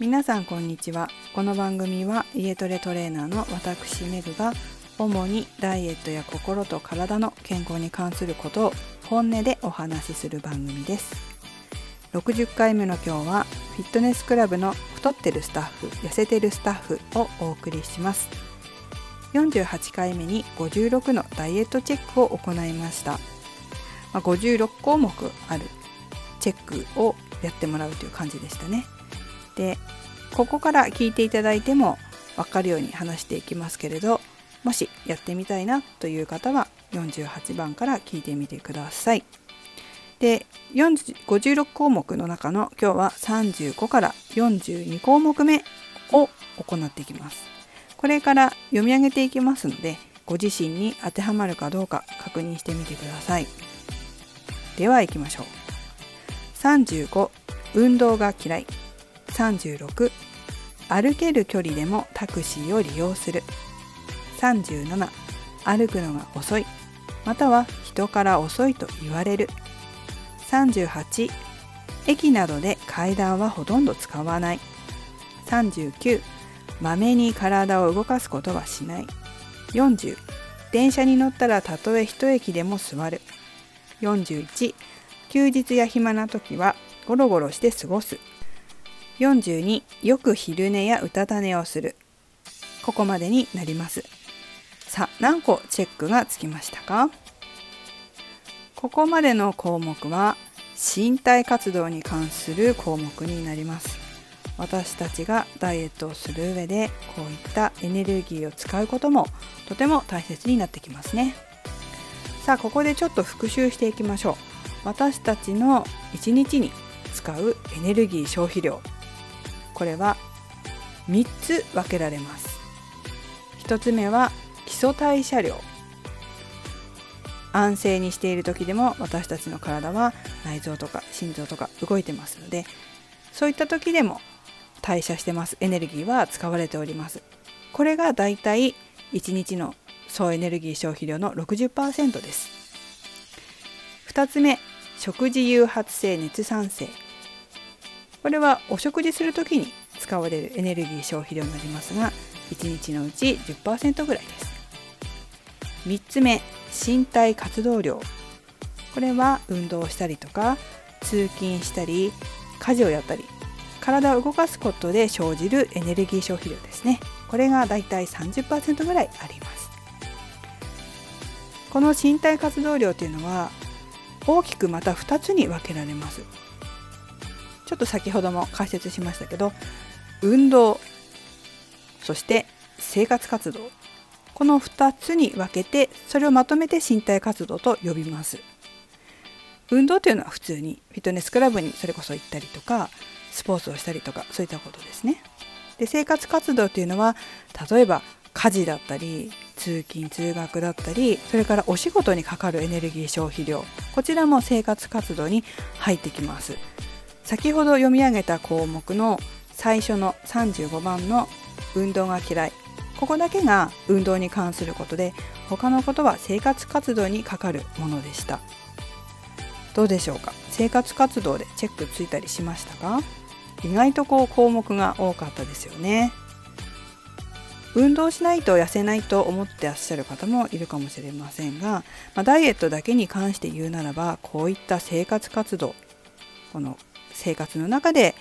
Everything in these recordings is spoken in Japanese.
皆さんこんにちは。この番組は家トレトレーナーの私メグが主にダイエットや心と体の健康に関することを本音でお話しする番組です。60回目の今日はフィットネスクラブの太ってるスタッフ痩せてるスタッフをお送りします。48回目に56のダイエットチェックを行いました、ま、56項目あるチェックをやってもらうという感じでしたね。でここから聞いていただいても分かるように話していきますけれどもしやってみたいなという方は48番から聞いてみてください。で56項目の中の今日は35から42項目目を行っていきます。これから読み上げていきますのでご自身に当てはまるかどうか確認してみてください。では行きましょう。35運動が嫌い36歩ける距離でもタクシーを利用する。37歩くのが遅い。または人から遅いと言われる。38駅などで階段はほとんど使わない。39まめに体を動かすことはしない。40電車に乗ったらたとえ一駅でも座る。41休日や暇な時はゴロゴロして過ごす。42よく昼寝やうたた寝をする。ここまでになります。さあ何個チェックがつきましたか？ここまでの項目は身体活動に関する項目になります。私たちがダイエットをする上でこういったエネルギーを使うこともとても大切になってきますね。さあここでちょっと復習していきましょう。私たちの1日に使うエネルギー消費量。これは3つ分けられます。1つ目は基礎代謝量。安静にしている時でも私たちの体は内臓とか心臓とか動いてますのでそういった時でも代謝してます。エネルギーは使われております。これがだいたい1日の総エネルギー消費量の60%です。2つ目食事誘発性熱産生。これはお食事する時に使われるエネルギー消費量になりますが1日のうち10%ぐらいです。3つ目身体活動量。これは運動したりとか通勤したり家事をやったり体を動かすことで生じるエネルギー消費量ですね。これがだいたい30%ぐらいあります。この身体活動量というのは大きくまた2つに分けられます。ちょっと先ほども解説しましたけど運動そして生活活動。この2つに分けてそれをまとめて身体活動と呼びます。運動というのは普通にフィットネスクラブにそれこそ行ったりとかスポーツをしたりとかそういったことですね。で生活活動というのは例えば家事だったり通勤通学だったりそれからお仕事にかかるエネルギー消費量。こちらも生活活動に入ってきます。先ほど読み上げた項目の最初の35番の運動が嫌い。ここだけが運動に関することで他のことは生活活動にかかるものでした。どうでしょうか？生活活動でチェックついたりしましたか？意外とこう項目が多かったですよね。運動しないと痩せないと思ってらっしゃる方もいるかもしれませんが、まあ、ダイエットだけに関して言うならばこういった生活活動この生活の中で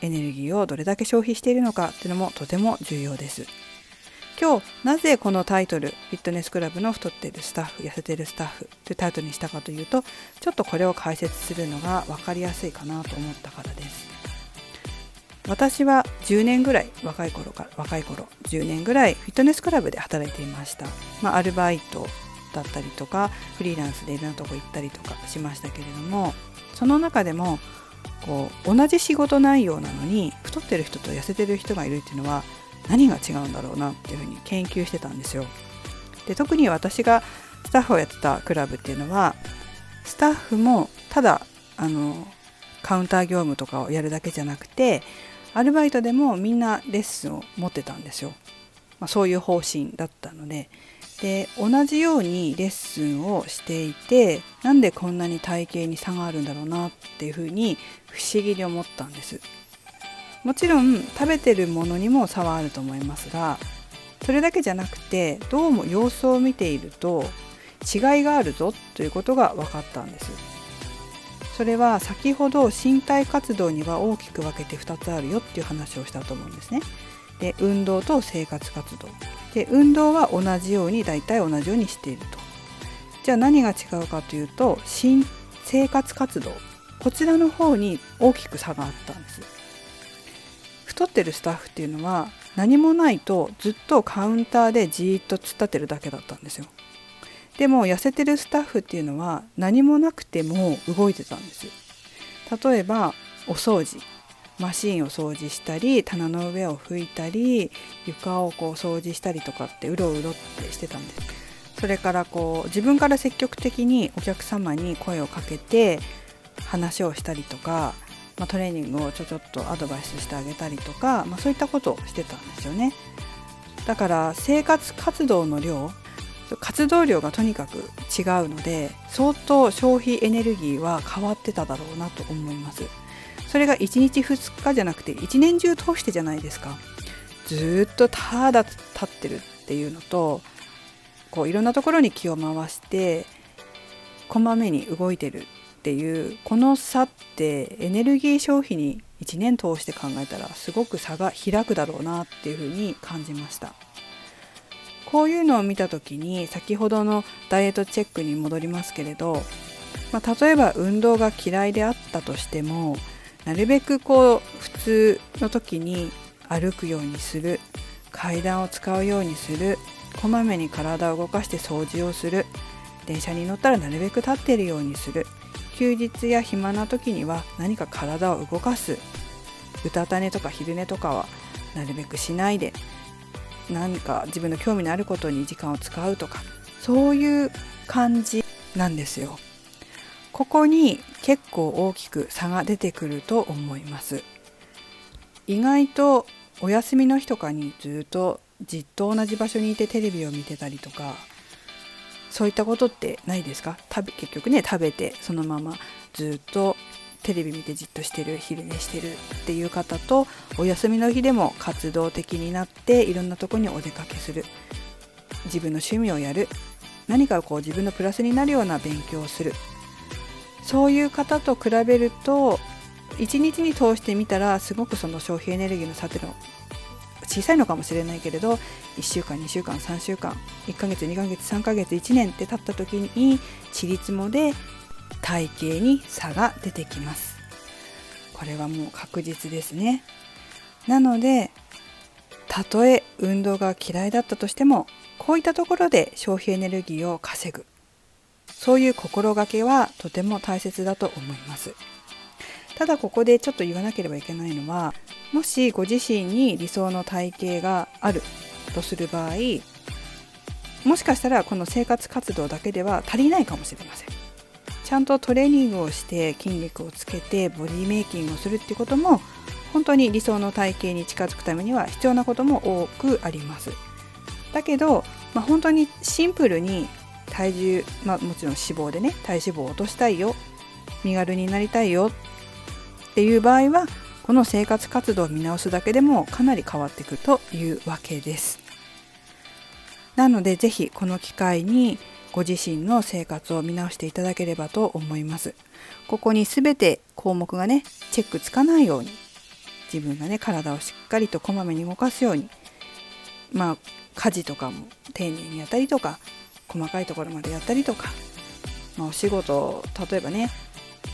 エネルギーをどれだけ消費しているのかっていうのもとても重要です。今日なぜこのタイトルフィットネスクラブの太っているスタッフ痩せてるスタッフというタイトルにしたかというとちょっとこれを解説するのが分かりやすいかなと思ったからです私は10年ぐらい若い頃から若い頃10年ぐらいフィットネスクラブで働いていました、まあ、アルバイトだったりとかフリーランスでいろんなとこ行ったりとかしましたけれどもその中でもこう同じ仕事内容なのに太ってる人と痩せてる人がいるっていうのは何が違うんだろうなっていうふうに研究してたんですよ。で特に私がスタッフをやってたクラブっていうのはスタッフもただあのカウンター業務とかをやるだけじゃなくてアルバイトでもみんなレッスンを持ってたんですよ。まあ、そういう方針だったのでで同じようにレッスンをしていてなんでこんなに体型に差があるんだろうなっていうふうに不思議に思ったんです。もちろん食べてるものにも差はあると思いますがそれだけじゃなくてどうも様子を見ていると違いがあるぞということが分かったんです。それは先ほど身体活動には大きく分けて2つあるよっていう話をしたと思うんですね。で運動と生活活動。で運動は同じように大体同じようにしていると。じゃあ何が違うかというと新生活活動。こちらの方に大きく差があったんです。太ってるスタッフっていうのは何もないとずっとカウンターでじーっと突っ立てるだけだったんですよ。でも痩せてるスタッフっていうのは何もなくても動いてたんです例えばお掃除。マシンを掃除したり棚の上を拭いたり床をこう掃除したりとかってうろうろってしてたんです。それからこう自分から積極的にお客様に声をかけて話をしたりとか、まあ、トレーニングをちょちょっとアドバイスしてあげたりとか、まあ、そういったことをしてたんですよね。だから生活活動の量活動量がとにかく違うので相当消費エネルギーは変わってただろうなと思います。それが1日2日じゃなくて1年中通してじゃないですか。ずっとただ立ってるっていうのとこういろんなところに気を回してこまめに動いてるっていうこの差ってエネルギー消費に1年通して考えたらすごく差が開くだろうなっていうふうに感じました。こういうのを見た時に先ほどのダイエットチェックに戻りますけれど、まあ、例えば運動が嫌いであったとしてもなるべくこう普通の時に歩くようにする階段を使うようにするこまめに体を動かして掃除をする。電車に乗ったらなるべく立っているようにする。休日や暇な時には何か体を動かす。うたた寝とか昼寝とかはなるべくしないで何か自分の興味のあることに時間を使うとかそういう感じなんですよ。ここに結構大きく差が出てくると思います。意外とお休みの日とかにずっとじっと同じ場所にいてテレビを見てたりとかそういったことってないですか？食べ結局ね食べてそのままずっとテレビ見てじっとしてる昼寝してるっていう方とお休みの日でも活動的になっていろんなとこにお出かけする。自分の趣味をやる。何かこう自分のプラスになるような勉強をする。そういう方と比べると1日に通してみたらすごくその消費エネルギーの差っていうのは小さいのかもしれないけれど1週間2週間3週間1ヶ月2ヶ月3ヶ月1年って経った時にちりつもで体型に差が出てきます。これはもう確実ですね。なのでたとえ運動が嫌いだったとしてもこういったところで消費エネルギーを稼ぐ。そういう心がけはとても大切だと思います。ただここでちょっと言わなければいけないのはもしご自身に理想の体型があるとする場合もしかしたらこの生活活動だけでは足りないかもしれません。ちゃんとトレーニングをして筋肉をつけてボディメイキングをするってことも本当に理想の体型に近づくためには必要なことも多くあります。だけど、まあ、本当にシンプルに体重、まあ、もちろん脂肪でね体脂肪を落としたいよ身軽になりたいよっていう場合はこの生活活動を見直すだけでもかなり変わってくるというわけです。なので是非この機会にご自身の生活を見直していただければと思います。ここに全て項目がねチェックつかないように自分がね体をしっかりとこまめに動かすようにまあ家事とかも丁寧にやったりとか細かいところまでやったりとか、まあ、お仕事例えばね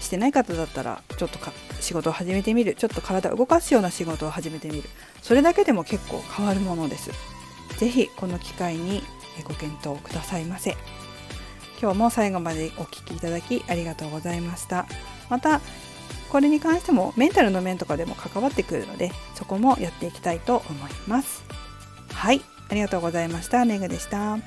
してない方だったらちょっとか仕事を始めてみる。ちょっと体を動かすような仕事を始めてみる。それだけでも結構変わるものです。是非この機会にご検討くださいませ。今日も最後までお聴きいただきありがとうございました。またこれに関してもメンタルの面とかでも関わってくるのでそこもやっていきたいと思います。はいありがとうございました。メグでした。